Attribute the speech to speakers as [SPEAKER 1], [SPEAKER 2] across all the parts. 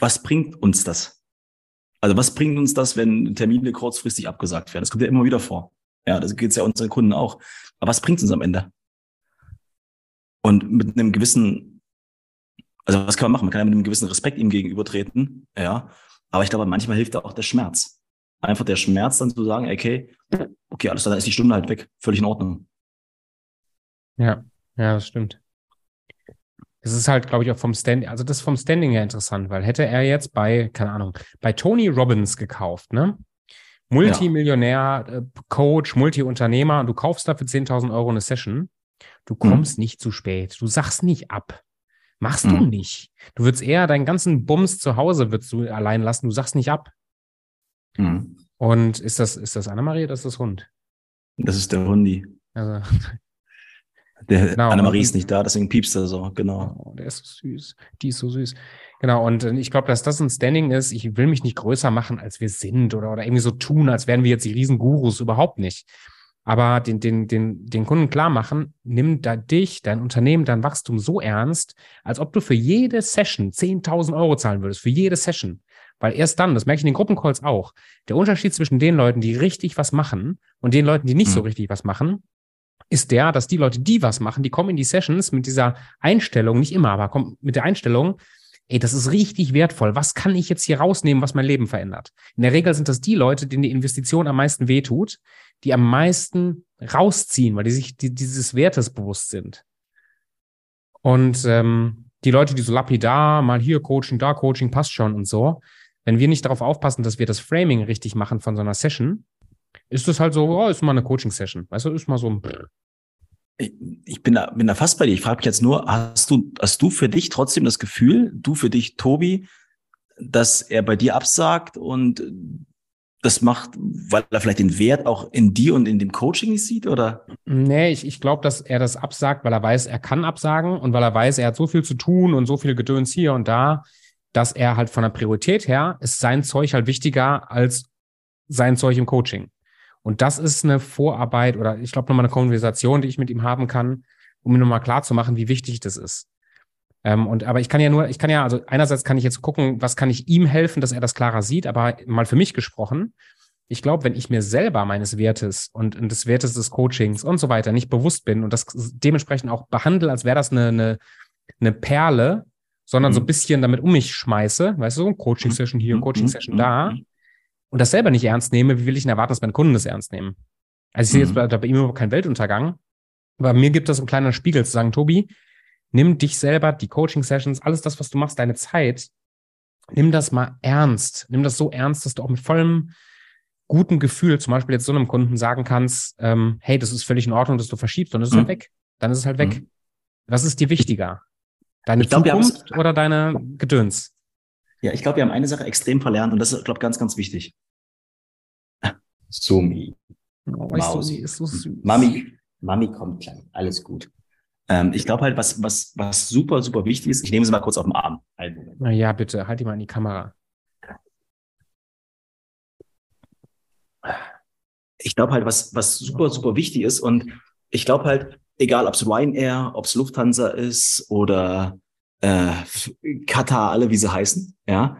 [SPEAKER 1] was bringt uns das? Also was bringt uns das, wenn Termine kurzfristig abgesagt werden? Das kommt ja immer wieder vor. Ja, das geht ja unseren Kunden auch. Aber was bringt uns am Ende? Und mit einem gewissen, also was kann man machen? Man kann ja mit einem gewissen Respekt ihm gegenübertreten, ja. Aber ich glaube, manchmal hilft da auch der Schmerz. Einfach der Schmerz dann zu sagen, okay, okay, alles, dann ist die Stunde halt weg. Völlig in Ordnung.
[SPEAKER 2] Ja, ja, das stimmt. Es ist halt, glaube ich, auch vom Standing, also das ist vom Standing her interessant, weil hätte er jetzt bei, keine Ahnung, bei Tony Robbins gekauft, ne? Multimillionär, ja. Äh, Coach, Multiunternehmer, und du kaufst dafür 10.000 Euro eine Session, du mhm. kommst mhm. nicht zu spät, du sagst nicht ab. Machst mhm. du nicht. Du würdest eher deinen ganzen Bums zu Hause würdest du allein lassen, du sagst nicht ab. Mhm. Und ist das, ist das Annemarie oder ist das Hund?
[SPEAKER 1] Das ist der Hundi. Also, der genau, Annemarie ist nicht da, deswegen piepst er so, genau.
[SPEAKER 2] Oh, der ist so süß. Die ist so süß. Genau, und äh, ich glaube, dass das ein Standing ist, ich will mich nicht größer machen, als wir sind oder, oder irgendwie so tun, als wären wir jetzt die Riesengurus, überhaupt nicht. Aber den, den, den, den Kunden klar machen, nimm da dich, dein Unternehmen, dein Wachstum so ernst, als ob du für jede Session 10.000 Euro zahlen würdest, für jede Session. Weil erst dann, das merke ich in den Gruppencalls auch, der Unterschied zwischen den Leuten, die richtig was machen und den Leuten, die nicht so richtig was machen, ist der, dass die Leute, die was machen, die kommen in die Sessions mit dieser Einstellung, nicht immer, aber kommen mit der Einstellung, ey, das ist richtig wertvoll. Was kann ich jetzt hier rausnehmen, was mein Leben verändert? In der Regel sind das die Leute, denen die Investition am meisten wehtut, die am meisten rausziehen, weil die sich die, dieses Wertes bewusst sind. Und ähm, die Leute, die so lapidar, mal hier Coaching, da Coaching, passt schon und so, wenn wir nicht darauf aufpassen, dass wir das Framing richtig machen von so einer Session, ist das halt so, oh, ist mal eine Coaching-Session. Weißt du, ist mal so ein.
[SPEAKER 1] Ich, ich bin da, bin da fast bei dir. Ich frage mich jetzt nur, hast du, hast du für dich trotzdem das Gefühl, du für dich, Tobi, dass er bei dir absagt und das macht, weil er vielleicht den Wert auch in dir und in dem Coaching sieht, oder?
[SPEAKER 2] Nee, ich, ich glaube, dass er das absagt, weil er weiß, er kann absagen und weil er weiß, er hat so viel zu tun und so viel Gedöns hier und da, dass er halt von der Priorität her ist sein Zeug halt wichtiger als sein Zeug im Coaching. Und das ist eine Vorarbeit oder ich glaube nochmal eine Konversation, die ich mit ihm haben kann, um mir nochmal klar zu machen, wie wichtig das ist. Ähm, und aber ich kann ja nur, ich kann ja, also einerseits kann ich jetzt gucken, was kann ich ihm helfen, dass er das klarer sieht, aber mal für mich gesprochen, ich glaube, wenn ich mir selber meines Wertes und, und des Wertes des Coachings und so weiter nicht bewusst bin und das dementsprechend auch behandle, als wäre das eine, eine, eine Perle, sondern mhm. so ein bisschen damit um mich schmeiße, weißt du, Coaching-Session hier, mhm. Coaching-Session mhm. da, und das selber nicht ernst nehme, wie will ich denn erwarten, dass meine Kunden das ernst nehmen? Also ich sehe jetzt bei, bei ihm überhaupt keinen Weltuntergang, aber mir gibt das ein kleiner Spiegel zu sagen, Tobi, nimm dich selber, die Coaching-Sessions, alles das, was du machst, deine Zeit, nimm das mal ernst. Nimm das so ernst, dass du auch mit vollem guten Gefühl zum Beispiel jetzt so einem Kunden sagen kannst, ähm, hey, das ist völlig in Ordnung, dass du verschiebst und es ist halt mhm. halt weg. Dann ist es halt weg. Mhm. Was ist dir wichtiger? Deine ich Zukunft oder deine Gedöns?
[SPEAKER 1] Ja, ich glaube, wir haben eine Sache extrem verlernt und das ist, glaube ich, ganz, ganz wichtig. Sumi. Oh, Maus. ist so süß. Mami, Mami kommt gleich. Alles gut. Ähm, ich glaube halt, was, was, was super, super wichtig ist, ich nehme sie mal kurz auf den Arm.
[SPEAKER 2] Na ja, bitte, halt die mal in die Kamera.
[SPEAKER 1] Ich glaube halt, was, was super, super wichtig ist und ich glaube halt, egal ob es Ryanair, ob es Lufthansa ist oder äh, Katar, alle wie sie heißen, ja,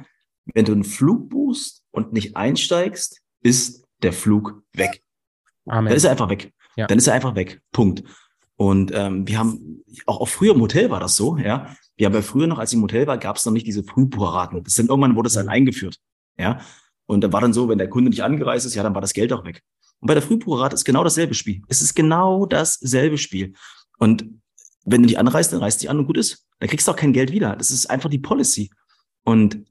[SPEAKER 1] wenn du einen Flug buchst und nicht einsteigst, ist der Flug weg. Amen. Dann ist er einfach weg. Ja. Dann ist er einfach weg. Punkt. Und ähm, wir haben, auch, auch früher im Hotel war das so, ja. Wir haben ja früher noch, als ich im Hotel war, gab es noch nicht diese Frühbucherraten. Das sind irgendwann wurde es dann eingeführt, ja. Und da war dann so, wenn der Kunde nicht angereist ist, ja, dann war das Geld auch weg. Und bei der Frühbucherrate ist genau dasselbe Spiel. Es ist genau dasselbe Spiel. Und wenn du nicht anreist, dann reist dich an und gut ist. Dann kriegst du auch kein Geld wieder. Das ist einfach die Policy. Und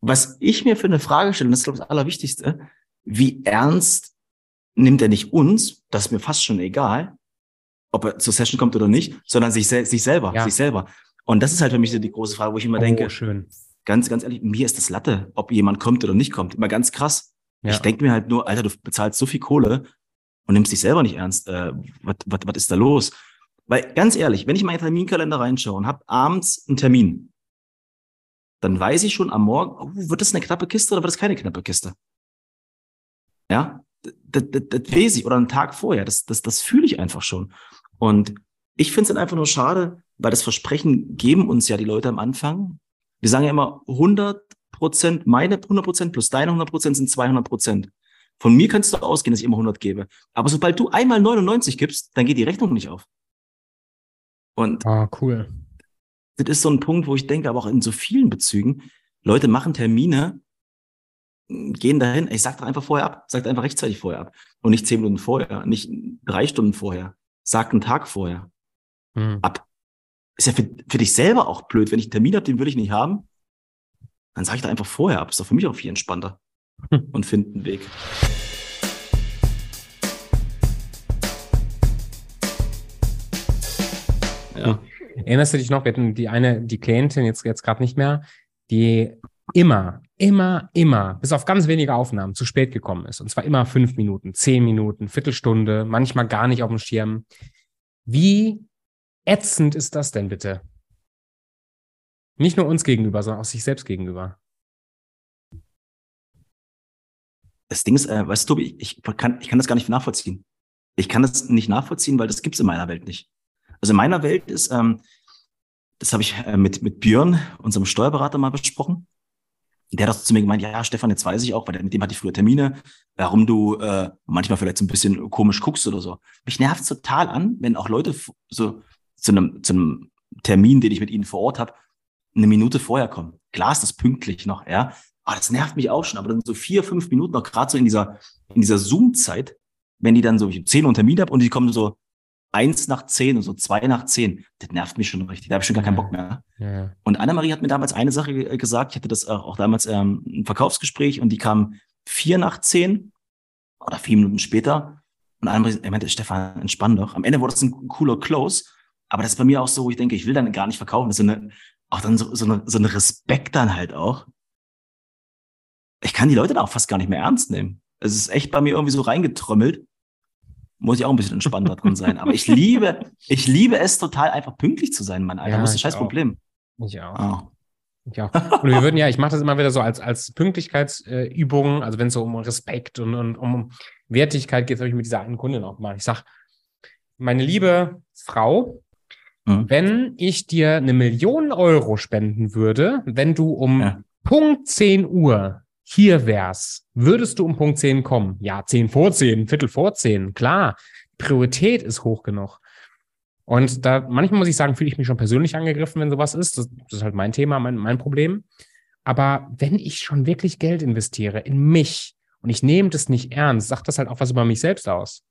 [SPEAKER 1] was ich mir für eine Frage stelle, und das ist, glaube ich, das Allerwichtigste, wie ernst nimmt er nicht uns, das ist mir fast schon egal, ob er zur Session kommt oder nicht, sondern sich, sich selber, ja. sich selber. Und das ist halt für mich so die große Frage, wo ich immer oh, denke,
[SPEAKER 2] schön.
[SPEAKER 1] ganz, ganz ehrlich, mir ist das Latte, ob jemand kommt oder nicht kommt. Immer ganz krass. Ja. Ich denke mir halt nur, Alter, du bezahlst so viel Kohle und nimmst dich selber nicht ernst. Äh, was ist da los? Weil ganz ehrlich, wenn ich meinen Terminkalender reinschaue und habe abends einen Termin, dann weiß ich schon am Morgen, oh, wird das eine knappe Kiste oder wird das keine knappe Kiste? Ja, das, das, das weiß ich. Oder einen Tag vorher, das, das, das fühle ich einfach schon. Und ich finde es dann einfach nur schade, weil das Versprechen geben uns ja die Leute am Anfang. Wir sagen ja immer 100 Prozent, meine 100 Prozent plus deine 100 Prozent sind 200 Prozent. Von mir kannst du ausgehen, dass ich immer 100 gebe. Aber sobald du einmal 99 gibst, dann geht die Rechnung nicht auf. Und
[SPEAKER 2] ah, cool.
[SPEAKER 1] Das ist so ein Punkt, wo ich denke, aber auch in so vielen Bezügen, Leute machen Termine, gehen dahin, ich sag doch einfach vorher ab, sag einfach rechtzeitig vorher ab. Und nicht zehn Minuten vorher, nicht drei Stunden vorher, sag einen Tag vorher hm. ab. Ist ja für, für dich selber auch blöd. Wenn ich einen Termin habe, den will ich nicht haben, dann sage ich da einfach vorher ab. Ist doch für mich auch viel entspannter. Hm. Und finde einen Weg.
[SPEAKER 2] Ja. Erinnerst du dich noch, wir hatten die eine, die Klientin jetzt, jetzt gerade nicht mehr, die immer, immer, immer, bis auf ganz wenige Aufnahmen zu spät gekommen ist. Und zwar immer fünf Minuten, zehn Minuten, Viertelstunde, manchmal gar nicht auf dem Schirm. Wie ätzend ist das denn bitte? Nicht nur uns gegenüber, sondern auch sich selbst gegenüber.
[SPEAKER 1] Das Ding ist, äh, weißt du, ich, ich, kann, ich kann das gar nicht nachvollziehen. Ich kann das nicht nachvollziehen, weil das gibt's in meiner Welt nicht. Also in meiner Welt ist, ähm, das habe ich äh, mit, mit Björn, unserem Steuerberater, mal besprochen. Der hat zu mir gemeint, ja, Stefan, jetzt weiß ich auch, weil mit dem hatte ich früher Termine, warum du äh, manchmal vielleicht so ein bisschen komisch guckst oder so. Mich nervt total an, wenn auch Leute so zu einem, zu einem Termin, den ich mit ihnen vor Ort habe, eine Minute vorher kommen. Klar ist das pünktlich noch, ja. Aber das nervt mich auch schon. Aber dann so vier, fünf Minuten noch gerade so in dieser, in dieser Zoom-Zeit, wenn die dann so, ich zehn Uhr Termin habe und die kommen so eins nach zehn und so zwei nach zehn, das nervt mich schon richtig. Da habe ich schon gar keinen Bock mehr. Ja. Und Anna-Marie hat mir damals eine Sache gesagt. Ich hatte das auch damals ähm, ein Verkaufsgespräch und die kam vier nach zehn oder vier Minuten später. Und Anna-Marie meinte, Stefan, entspann doch. Am Ende wurde das ein cooler Close. Aber das ist bei mir auch so, wo ich denke, ich will dann gar nicht verkaufen. Das ist so eine, auch dann so, so, eine, so ein Respekt dann halt auch. Ich kann die Leute da auch fast gar nicht mehr ernst nehmen. Es ist echt bei mir irgendwie so reingetrömmelt muss ich auch ein bisschen entspannter drin sein. Aber ich liebe, ich liebe es total einfach pünktlich zu sein, mein Alter. Ja, das ist ein scheiß auch. Problem.
[SPEAKER 2] Ich auch. Oh. Ich auch. Und wir würden ja, ich mache das immer wieder so als, als Pünktlichkeitsübungen, also wenn es so um Respekt und, und um Wertigkeit geht, habe ich mit dieser einen Kundin auch mal. Ich sage, meine liebe Frau, mhm. wenn ich dir eine Million Euro spenden würde, wenn du um ja. Punkt 10 Uhr hier wär's, würdest du um Punkt 10 kommen? Ja, 10 vor 10, Viertel vor 10, klar. Priorität ist hoch genug. Und da, manchmal muss ich sagen, fühle ich mich schon persönlich angegriffen, wenn sowas ist. Das, das ist halt mein Thema, mein, mein Problem. Aber wenn ich schon wirklich Geld investiere in mich und ich nehme das nicht ernst, sagt das halt auch was über mich selbst aus.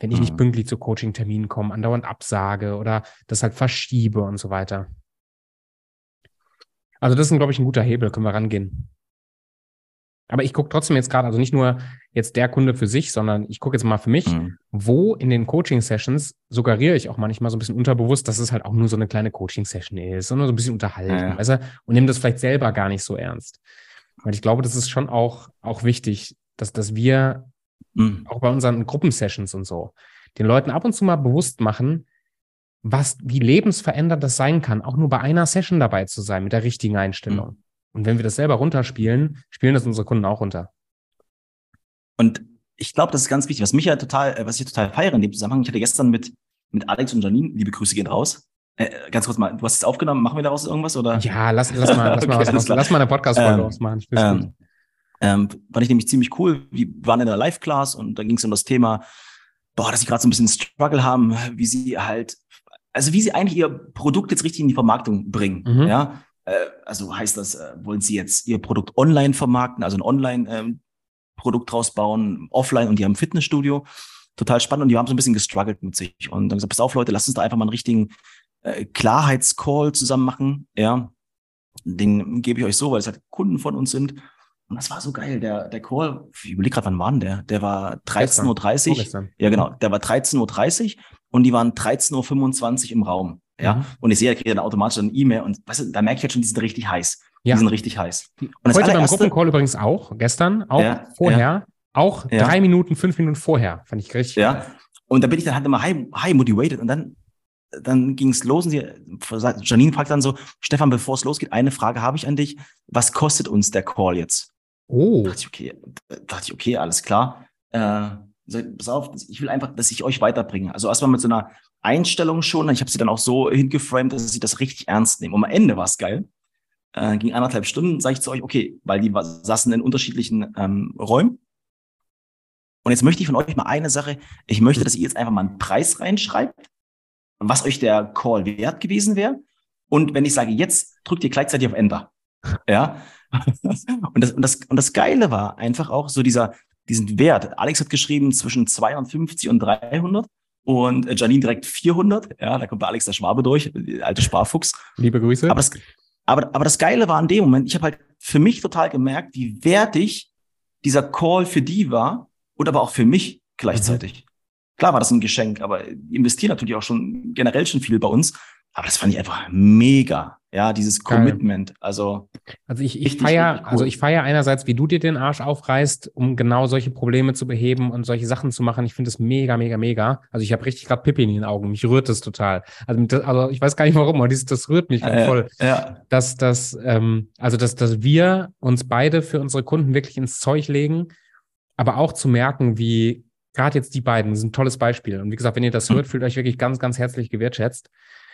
[SPEAKER 2] Wenn ich nicht mhm. pünktlich zu Coaching-Terminen komme, andauernd absage oder das halt verschiebe und so weiter. Also das ist, glaube ich, ein guter Hebel, können wir rangehen. Aber ich gucke trotzdem jetzt gerade, also nicht nur jetzt der Kunde für sich, sondern ich gucke jetzt mal für mich, mhm. wo in den Coaching-Sessions suggeriere ich auch manchmal so ein bisschen unterbewusst, dass es halt auch nur so eine kleine Coaching-Session ist, sondern so ein bisschen unterhalten, ja. weißt du? und nehme das vielleicht selber gar nicht so ernst. Weil ich glaube, das ist schon auch, auch wichtig, dass, dass wir mhm. auch bei unseren Gruppensessions und so den Leuten ab und zu mal bewusst machen, was, wie lebensverändert das sein kann, auch nur bei einer Session dabei zu sein mit der richtigen Einstellung. Mhm. Und wenn wir das selber runterspielen, spielen das unsere Kunden auch runter.
[SPEAKER 1] Und ich glaube, das ist ganz wichtig. Was mich ja total, äh, was ich total feiere in dem Zusammenhang, ich hatte gestern mit, mit Alex und Janine, liebe Grüße gehen raus. Äh, ganz kurz mal, du hast es aufgenommen, machen wir daraus irgendwas oder?
[SPEAKER 2] Ja, lass, lass mal, lass, okay, mal, was, lass mal eine Podcast-Folge ähm, ausmachen.
[SPEAKER 1] Ähm, ähm, fand ich nämlich ziemlich cool. Wir waren in der Live-Class und da ging es um das Thema, boah, dass sie gerade so ein bisschen Struggle haben, wie sie halt, also wie sie eigentlich ihr Produkt jetzt richtig in die Vermarktung bringen. Mhm. Ja, also heißt das, äh, wollen Sie jetzt Ihr Produkt online vermarkten, also ein Online-Produkt ähm, draus bauen, offline und die haben ein Fitnessstudio. Total spannend und die haben so ein bisschen gestruggelt mit sich und dann gesagt, pass auf Leute, lasst uns da einfach mal einen richtigen äh, Klarheitscall zusammen machen. Ja, den gebe ich euch so, weil es halt Kunden von uns sind. Und das war so geil. Der, der Call, ich überlege gerade, wann war denn der? Der war 13.30 Uhr. Ja, genau. Der war 13.30 Uhr und die waren 13.25 Uhr im Raum. Ja, mhm. und ich sehe, er kriegt dann automatisch eine E-Mail und weißt du, da merke ich halt schon, die sind richtig heiß. Ja. Die sind richtig heiß.
[SPEAKER 2] Und Heute beim Gruppencall übrigens auch, gestern, auch ja, vorher, ja. auch drei Minuten, fünf Minuten vorher, fand ich richtig.
[SPEAKER 1] Ja, und da bin ich dann halt immer high, high motivated und dann, dann ging es los und sie, Janine fragt dann so, Stefan, bevor es losgeht, eine Frage habe ich an dich. Was kostet uns der Call jetzt? Oh. Da dachte ich, okay, dachte ich, okay, alles klar. Äh, pass auf, ich will einfach, dass ich euch weiterbringe. Also erstmal mit so einer Einstellung schon. Ich habe sie dann auch so hingeframed, dass sie das richtig ernst nehmen. Und am Ende war es geil. äh, ging anderthalb Stunden, sage ich zu euch, okay, weil die saßen in unterschiedlichen ähm, Räumen. Und jetzt möchte ich von euch mal eine Sache, ich möchte, dass ihr jetzt einfach mal einen Preis reinschreibt, was euch der Call wert gewesen wäre. Und wenn ich sage, jetzt drückt ihr gleichzeitig auf Enter. Ja. und, das, und, das, und das Geile war einfach auch so dieser, diesen Wert. Alex hat geschrieben zwischen 250 und 300 und Janine direkt 400. Ja, da kommt bei Alex der Schwabe durch, der alte Sparfuchs.
[SPEAKER 2] Liebe Grüße.
[SPEAKER 1] Aber das, aber, aber das Geile war in dem Moment, ich habe halt für mich total gemerkt, wie wertig dieser Call für die war und aber auch für mich gleichzeitig. Mhm. Klar war das ein Geschenk, aber investieren natürlich auch schon generell schon viel bei uns. Aber das fand ich einfach mega. Ja, dieses Commitment. Also,
[SPEAKER 2] also ich, ich feiere, cool. also ich feiere einerseits, wie du dir den Arsch aufreißt, um genau solche Probleme zu beheben und solche Sachen zu machen. Ich finde das mega, mega, mega. Also ich habe richtig gerade Pippi in den Augen. Mich rührt das total. Also, das, also ich weiß gar nicht warum, aber das, das rührt mich äh, voll. Ja. Dass, dass, ähm, also dass, dass wir uns beide für unsere Kunden wirklich ins Zeug legen, aber auch zu merken, wie gerade jetzt die beiden, das ist ein tolles Beispiel. Und wie gesagt, wenn ihr das mhm. hört, fühlt euch wirklich ganz, ganz herzlich gewertschätzt.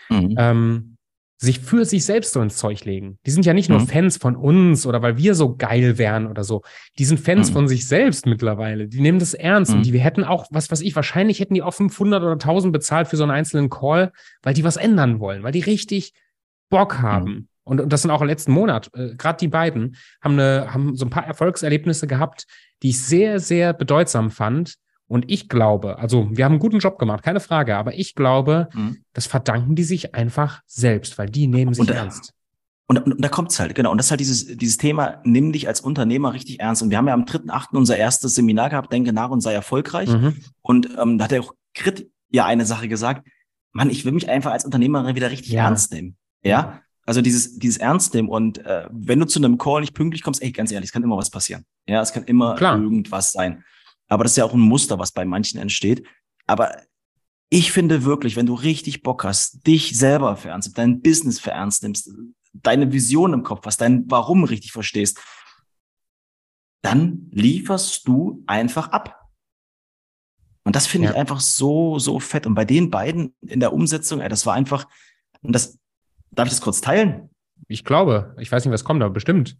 [SPEAKER 2] Mhm. Ähm, sich für sich selbst so ins Zeug legen. Die sind ja nicht nur mhm. Fans von uns oder weil wir so geil wären oder so. Die sind Fans mhm. von sich selbst mittlerweile. Die nehmen das ernst mhm. und die wir hätten auch, was weiß ich, wahrscheinlich hätten die auch 500 oder 1000 bezahlt für so einen einzelnen Call, weil die was ändern wollen, weil die richtig Bock haben. Mhm. Und, und das sind auch im letzten Monat, äh, gerade die beiden haben, eine, haben so ein paar Erfolgserlebnisse gehabt, die ich sehr, sehr bedeutsam fand, und ich glaube, also wir haben einen guten Job gemacht, keine Frage, aber ich glaube, mhm. das verdanken die sich einfach selbst, weil die nehmen sich
[SPEAKER 1] und,
[SPEAKER 2] ernst.
[SPEAKER 1] Und, und, und da kommt's halt, genau. Und das ist halt dieses, dieses Thema, nimm dich als Unternehmer richtig ernst. Und wir haben ja am 3.8. unser erstes Seminar gehabt, denke nach und sei erfolgreich. Mhm. Und ähm, da hat er auch Krit ja eine Sache gesagt, Mann, ich will mich einfach als Unternehmerin wieder richtig ja. ernst nehmen. Ja. Also dieses, dieses Ernst nehmen und äh, wenn du zu einem Call nicht pünktlich kommst, ey, ganz ehrlich, es kann immer was passieren. Ja, es kann immer Klar. irgendwas sein. Aber das ist ja auch ein Muster, was bei manchen entsteht. Aber ich finde wirklich, wenn du richtig Bock hast, dich selber für ernst, dein Business für ernst nimmst, deine Vision im Kopf hast, dein Warum richtig verstehst, dann lieferst du einfach ab. Und das finde ja. ich einfach so, so fett. Und bei den beiden in der Umsetzung, ey, das war einfach, und das, darf ich das kurz teilen?
[SPEAKER 2] Ich glaube, ich weiß nicht, was kommt, aber bestimmt.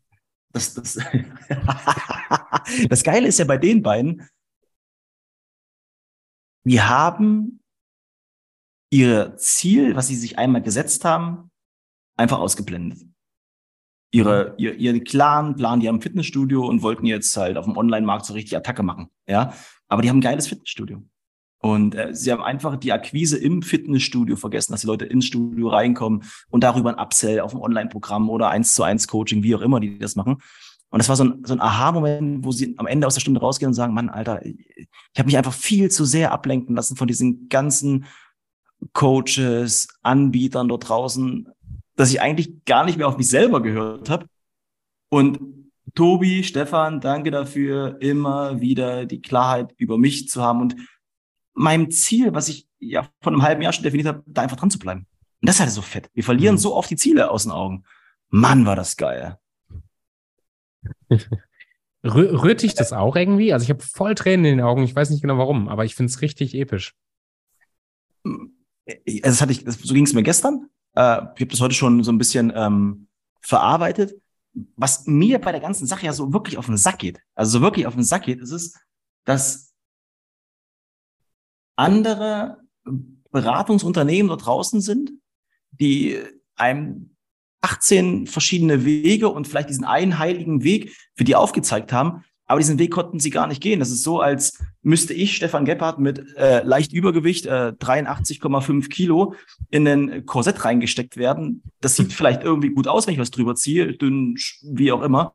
[SPEAKER 1] Das, das, das Geile ist ja bei den beiden, die haben ihr Ziel, was sie sich einmal gesetzt haben, einfach ausgeblendet. Ihre, ihr, ihren klaren Plan, die haben ein Fitnessstudio und wollten jetzt halt auf dem Online-Markt so richtig Attacke machen. Ja, aber die haben ein geiles Fitnessstudio. Und äh, sie haben einfach die Akquise im Fitnessstudio vergessen, dass die Leute ins Studio reinkommen und darüber ein Upsell auf dem Online-Programm oder eins zu eins Coaching, wie auch immer die das machen. Und das war so ein, so ein Aha-Moment, wo sie am Ende aus der Stunde rausgehen und sagen, Mann, Alter, ich habe mich einfach viel zu sehr ablenken lassen von diesen ganzen Coaches, Anbietern dort draußen, dass ich eigentlich gar nicht mehr auf mich selber gehört habe. Und Tobi, Stefan, danke dafür, immer wieder die Klarheit über mich zu haben und meinem Ziel, was ich ja vor einem halben Jahr schon definiert habe, da einfach dran zu bleiben. Und das ist halt so fett. Wir verlieren mhm. so oft die Ziele aus den Augen. Mann, war das geil.
[SPEAKER 2] Rührt dich das auch irgendwie? Also ich habe voll Tränen in den Augen. Ich weiß nicht genau warum, aber ich finde es richtig episch.
[SPEAKER 1] Also das hatte ich, so ging es mir gestern. Äh, ich habe das heute schon so ein bisschen ähm, verarbeitet. Was mir bei der ganzen Sache ja so wirklich auf den Sack geht, also so wirklich auf den Sack geht, ist es, dass andere Beratungsunternehmen da draußen sind, die einem 18 verschiedene Wege und vielleicht diesen einen heiligen Weg für die aufgezeigt haben. Aber diesen Weg konnten sie gar nicht gehen. Das ist so, als müsste ich, Stefan Gebhardt, mit äh, leicht Übergewicht, äh, 83,5 Kilo, in ein Korsett reingesteckt werden. Das sieht vielleicht irgendwie gut aus, wenn ich was drüber ziehe, dünn, wie auch immer.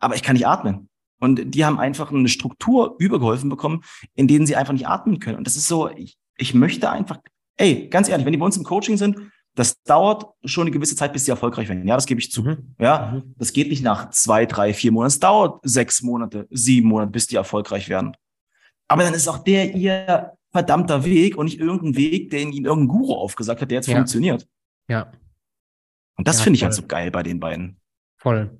[SPEAKER 1] Aber ich kann nicht atmen. Und die haben einfach eine Struktur übergeholfen bekommen, in denen sie einfach nicht atmen können. Und das ist so, ich, ich möchte einfach, ey, ganz ehrlich, wenn die bei uns im Coaching sind, das dauert schon eine gewisse Zeit, bis sie erfolgreich werden. Ja, das gebe ich zu. Mhm. Ja, mhm. das geht nicht nach zwei, drei, vier Monaten. Es dauert sechs Monate, sieben Monate, bis die erfolgreich werden. Aber dann ist auch der ihr verdammter Weg und nicht irgendein Weg, den ihnen irgendein Guru aufgesagt hat, der jetzt ja. funktioniert.
[SPEAKER 2] Ja.
[SPEAKER 1] Und das ja, finde ich halt so geil bei den beiden.
[SPEAKER 2] Voll.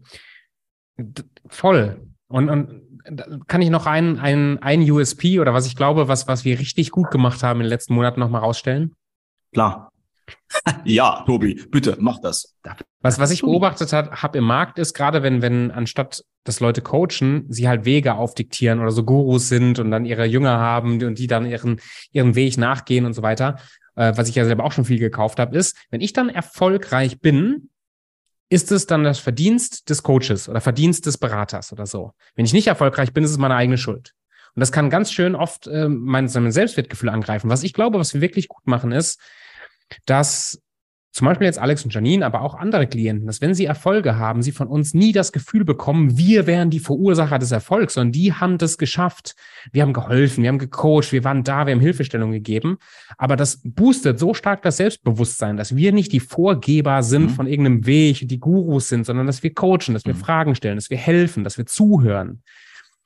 [SPEAKER 2] Voll. Und, und kann ich noch ein, ein, ein USP oder was ich glaube, was, was wir richtig gut gemacht haben in den letzten Monaten nochmal rausstellen?
[SPEAKER 1] Klar. ja, Tobi, bitte, mach das.
[SPEAKER 2] Was, was ich beobachtet habe im Markt ist, gerade wenn, wenn anstatt dass Leute coachen, sie halt Wege aufdiktieren oder so Gurus sind und dann ihre Jünger haben und die dann ihren, ihren Weg nachgehen und so weiter, äh, was ich ja selber auch schon viel gekauft habe, ist, wenn ich dann erfolgreich bin, ist es dann das Verdienst des Coaches oder Verdienst des Beraters oder so. Wenn ich nicht erfolgreich bin, ist es meine eigene Schuld. Und das kann ganz schön oft äh, mein, mein Selbstwertgefühl angreifen. Was ich glaube, was wir wirklich gut machen, ist, dass zum Beispiel jetzt Alex und Janine, aber auch andere Klienten, dass wenn sie Erfolge haben, sie von uns nie das Gefühl bekommen, wir wären die Verursacher des Erfolgs, sondern die haben das geschafft. Wir haben geholfen, wir haben gecoacht, wir waren da, wir haben Hilfestellung gegeben. Aber das boostet so stark das Selbstbewusstsein, dass wir nicht die Vorgeber sind mhm. von irgendeinem Weg, die Gurus sind, sondern dass wir coachen, dass wir mhm. Fragen stellen, dass wir helfen, dass wir zuhören.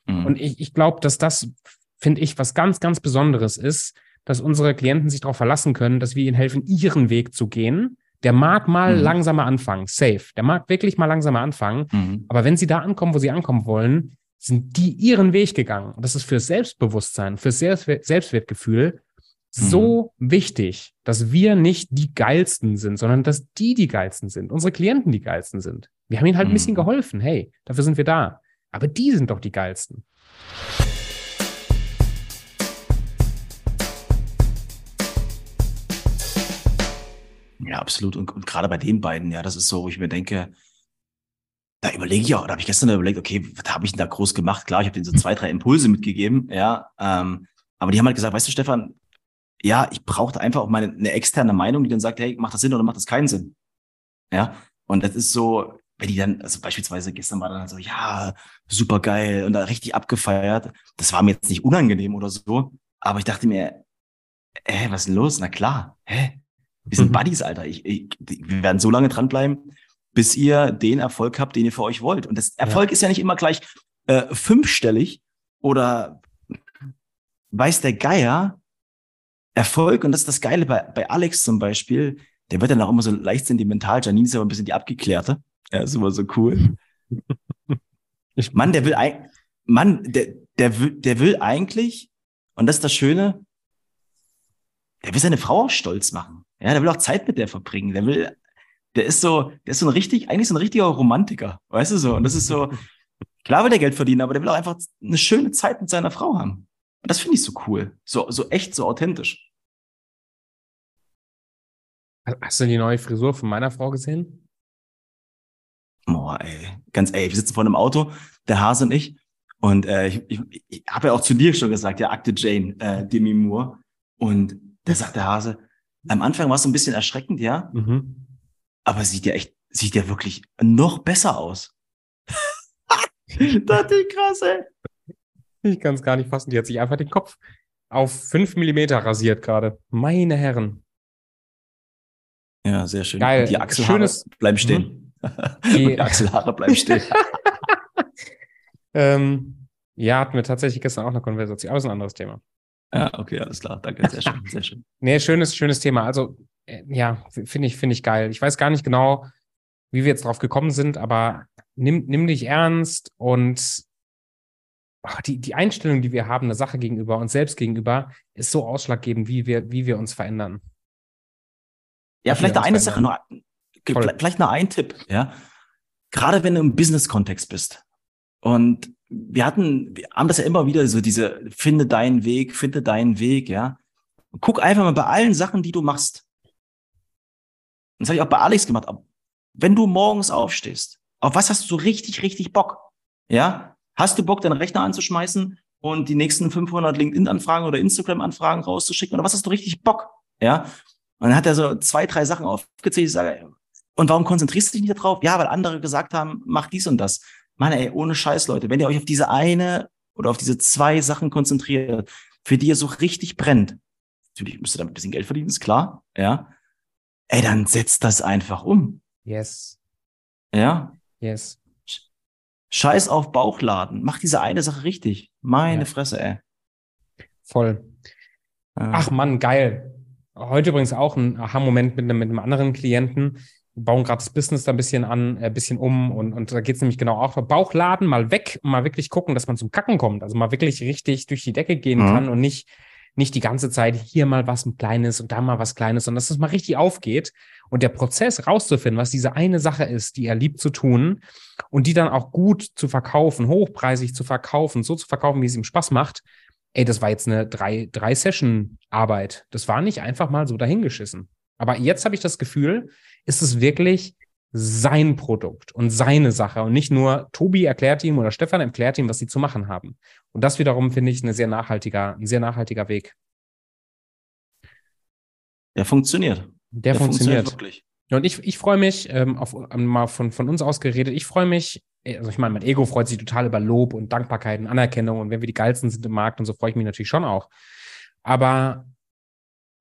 [SPEAKER 2] Mhm. Und ich, ich glaube, dass das, finde ich, was ganz, ganz Besonderes ist, dass unsere Klienten sich darauf verlassen können, dass wir ihnen helfen, ihren Weg zu gehen. Der mag mal mhm. langsamer anfangen, safe. Der mag wirklich mal langsamer anfangen. Mhm. Aber wenn sie da ankommen, wo sie ankommen wollen, sind die ihren Weg gegangen. Und das ist für Selbstbewusstsein, für Selbstwertgefühl so mhm. wichtig, dass wir nicht die geilsten sind, sondern dass die die geilsten sind, unsere Klienten die geilsten sind. Wir haben ihnen halt ein bisschen mhm. geholfen. Hey, dafür sind wir da. Aber die sind doch die geilsten.
[SPEAKER 1] Ja, absolut. Und, und gerade bei den beiden, ja, das ist so, wo ich mir denke, da überlege ich auch, da habe ich gestern überlegt, okay, was habe ich denn da groß gemacht? Klar, ich habe denen so zwei, drei Impulse mitgegeben, ja. Ähm, aber die haben halt gesagt, weißt du, Stefan, ja, ich brauchte einfach auch meine eine externe Meinung, die dann sagt, hey, macht das Sinn oder macht das keinen Sinn? Ja. Und das ist so, wenn die dann, also beispielsweise gestern war dann halt so, ja, super geil und da richtig abgefeiert. Das war mir jetzt nicht unangenehm oder so, aber ich dachte mir, hä, was ist denn los? Na klar, hä? Wir sind mhm. Buddies, Alter. Ich, ich, wir werden so lange dranbleiben, bis ihr den Erfolg habt, den ihr für euch wollt. Und das Erfolg ja. ist ja nicht immer gleich äh, fünfstellig oder weiß der Geier. Erfolg, und das ist das Geile bei, bei Alex zum Beispiel, der wird dann auch immer so leicht sentimental. Janine ist aber ein bisschen die Abgeklärte. Ja, ist immer so cool. Mann, der will, Mann, der, der will, der will eigentlich, und das ist das Schöne, der will seine Frau auch stolz machen. Ja, der will auch Zeit mit der verbringen. Der will, der ist so, der ist so ein richtig, eigentlich so ein richtiger Romantiker. Weißt du so? Und das ist so, klar will der Geld verdienen, aber der will auch einfach eine schöne Zeit mit seiner Frau haben. Und das finde ich so cool. So, so echt, so authentisch.
[SPEAKER 2] Hast du die neue Frisur von meiner Frau gesehen?
[SPEAKER 1] Boah, ey. Ganz ey, wir sitzen vor einem Auto, der Hase und ich. Und äh, ich, ich, ich habe ja auch zu dir schon gesagt, ja, Akte Jane, äh, Demi Moore. Und da sagt der Hase, am Anfang war es so ein bisschen erschreckend, ja. Mhm. Aber sieht ja echt, sieht ja wirklich noch besser aus. das ist krass, ey.
[SPEAKER 2] Ich kann es gar nicht fassen. Die hat sich einfach den Kopf auf fünf Millimeter rasiert gerade. Meine Herren.
[SPEAKER 1] Ja, sehr schön.
[SPEAKER 2] Geil.
[SPEAKER 1] Die Achselhaare Schönes, bleiben stehen. Mhm. Die, die Achselhaare bleiben stehen.
[SPEAKER 2] ähm, ja, hatten wir tatsächlich gestern auch eine Konversation, aber ist ein anderes Thema.
[SPEAKER 1] Ja, okay, alles klar. Danke, sehr schön, sehr schön.
[SPEAKER 2] nee, schönes, schönes Thema. Also, äh, ja, finde ich, finde ich geil. Ich weiß gar nicht genau, wie wir jetzt drauf gekommen sind, aber nimm, nimm dich ernst und ach, die, die Einstellung, die wir haben, der Sache gegenüber, uns selbst gegenüber, ist so ausschlaggebend, wie wir, wie wir uns verändern.
[SPEAKER 1] Ja, vielleicht noch eine Sache, noch, vielleicht noch ein Tipp, ja. Gerade wenn du im Business-Kontext bist und wir hatten, wir haben das ja immer wieder so diese, finde deinen Weg, finde deinen Weg, ja. guck einfach mal bei allen Sachen, die du machst. Das habe ich auch bei Alex gemacht. Wenn du morgens aufstehst, auf was hast du so richtig, richtig Bock? Ja? Hast du Bock, deinen Rechner anzuschmeißen und die nächsten 500 LinkedIn-Anfragen oder Instagram-Anfragen rauszuschicken? Oder was hast du richtig Bock? Ja? Und dann hat er so zwei, drei Sachen aufgezählt. Ich sage, und warum konzentrierst du dich nicht darauf? Ja, weil andere gesagt haben, mach dies und das. Mann, ey, ohne Scheiß, Leute, wenn ihr euch auf diese eine oder auf diese zwei Sachen konzentriert, für die ihr so richtig brennt, natürlich müsst ihr damit ein bisschen Geld verdienen, ist klar, ja. Ey, dann setzt das einfach um.
[SPEAKER 2] Yes.
[SPEAKER 1] Ja.
[SPEAKER 2] Yes.
[SPEAKER 1] Scheiß auf Bauchladen. Mach diese eine Sache richtig. Meine ja. Fresse, ey.
[SPEAKER 2] Voll. Ach Mann, geil. Heute übrigens auch ein Aha-Moment mit, mit einem anderen Klienten bauen gerade das Business da ein bisschen an, ein äh, bisschen um und, und da geht es nämlich genau auch Bauchladen mal weg und mal wirklich gucken, dass man zum Kacken kommt. Also mal wirklich richtig durch die Decke gehen mhm. kann und nicht, nicht die ganze Zeit hier mal was Kleines und da mal was Kleines, sondern dass es mal richtig aufgeht und der Prozess rauszufinden, was diese eine Sache ist, die er liebt zu tun und die dann auch gut zu verkaufen, hochpreisig zu verkaufen, so zu verkaufen, wie es ihm Spaß macht. Ey, das war jetzt eine drei, drei Session Arbeit. Das war nicht einfach mal so dahingeschissen. Aber jetzt habe ich das Gefühl, ist es wirklich sein Produkt und seine Sache und nicht nur Tobi erklärt ihm oder Stefan erklärt ihm, was sie zu machen haben. Und das wiederum finde ich eine sehr nachhaltiger, ein sehr nachhaltiger Weg.
[SPEAKER 1] Der funktioniert.
[SPEAKER 2] Der, Der funktioniert. funktioniert. wirklich. Und ich, ich freue mich, ähm, auf, mal von, von uns aus geredet, ich freue mich, also ich meine, mein Ego freut sich total über Lob und Dankbarkeit und Anerkennung und wenn wir die geilsten sind im Markt und so freue ich mich natürlich schon auch. Aber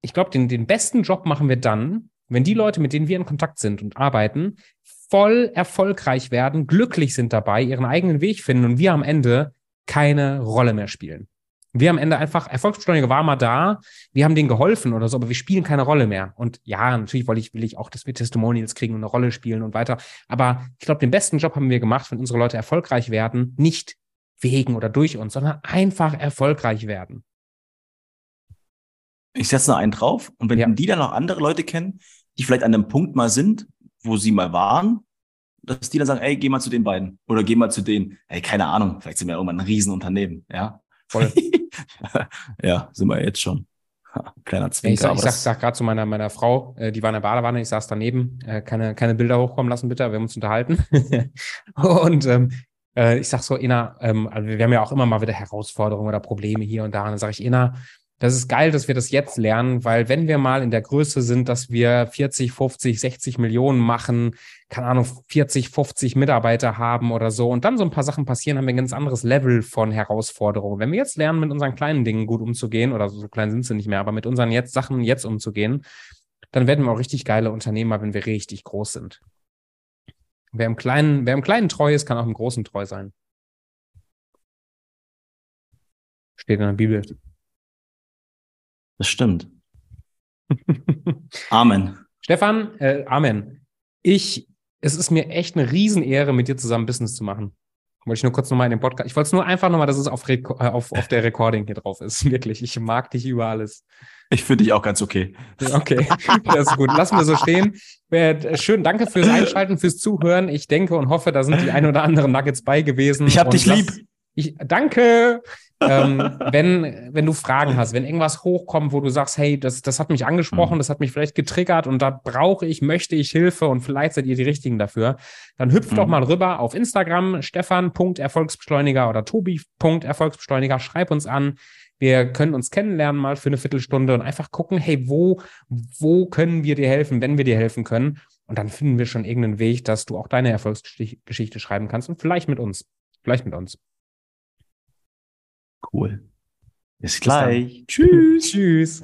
[SPEAKER 2] ich glaube, den, den besten Job machen wir dann, wenn die Leute, mit denen wir in Kontakt sind und arbeiten, voll erfolgreich werden, glücklich sind dabei, ihren eigenen Weg finden und wir am Ende keine Rolle mehr spielen. Wir am Ende einfach, Erfolgsbeschleuniger war mal da, wir haben denen geholfen oder so, aber wir spielen keine Rolle mehr. Und ja, natürlich wollte ich, will ich auch, dass wir Testimonials kriegen und eine Rolle spielen und weiter. Aber ich glaube, den besten Job haben wir gemacht, wenn unsere Leute erfolgreich werden, nicht wegen oder durch uns, sondern einfach erfolgreich werden.
[SPEAKER 1] Ich setze noch einen drauf und wenn ja. die dann noch andere Leute kennen, die vielleicht an einem Punkt mal sind, wo sie mal waren, dass die dann sagen, ey, geh mal zu den beiden oder geh mal zu denen. Ey, keine Ahnung, vielleicht sind wir irgendwann ein Riesenunternehmen, ja. Voll. ja, sind wir jetzt schon. Kleiner
[SPEAKER 2] Zwinker. Ich, sag, ich sag, sag gerade zu meiner, meiner Frau, äh, die war in der Badewanne, ich saß daneben, äh, keine, keine Bilder hochkommen lassen, bitte, wir haben uns unterhalten. und ähm, äh, ich sag so, Ina, ähm, also wir haben ja auch immer mal wieder Herausforderungen oder Probleme hier und da. Und dann sage ich, Ina, das ist geil, dass wir das jetzt lernen, weil wenn wir mal in der Größe sind, dass wir 40, 50, 60 Millionen machen, keine Ahnung, 40, 50 Mitarbeiter haben oder so und dann so ein paar Sachen passieren, haben wir ein ganz anderes Level von Herausforderungen. Wenn wir jetzt lernen, mit unseren kleinen Dingen gut umzugehen, oder so klein sind sie nicht mehr, aber mit unseren jetzt Sachen jetzt umzugehen, dann werden wir auch richtig geile Unternehmer, wenn wir richtig groß sind. Wer im Kleinen, wer im Kleinen treu ist, kann auch im Großen treu sein. Steht in der Bibel.
[SPEAKER 1] Das stimmt. Amen.
[SPEAKER 2] Stefan, äh, Amen. Ich, es ist mir echt eine Riesenehre, mit dir zusammen Business zu machen. Wollte ich nur kurz nochmal in den Podcast. Ich wollte es nur einfach nochmal, dass es auf, äh, auf, auf der Recording hier drauf ist. Wirklich. Ich mag dich über alles.
[SPEAKER 1] Ich finde dich auch ganz okay.
[SPEAKER 2] Okay, das ist gut. Lassen wir so stehen. Äh, schön, danke fürs Einschalten, fürs Zuhören. Ich denke und hoffe, da sind die ein oder anderen Nuggets bei gewesen.
[SPEAKER 1] Ich hab dich lieb.
[SPEAKER 2] Ich, danke ähm, wenn, wenn du Fragen hast, wenn irgendwas hochkommt, wo du sagst, hey, das, das hat mich angesprochen, mhm. das hat mich vielleicht getriggert und da brauche ich, möchte ich Hilfe und vielleicht seid ihr die Richtigen dafür, dann hüpft mhm. doch mal rüber auf Instagram, stefan.erfolgsbeschleuniger oder tobi.erfolgsbeschleuniger, schreib uns an. Wir können uns kennenlernen mal für eine Viertelstunde und einfach gucken, hey, wo, wo können wir dir helfen, wenn wir dir helfen können? Und dann finden wir schon irgendeinen Weg, dass du auch deine Erfolgsgeschichte schreiben kannst und vielleicht mit uns. Vielleicht mit uns.
[SPEAKER 1] Cool. Bis gleich. Tschüss. Tschüss.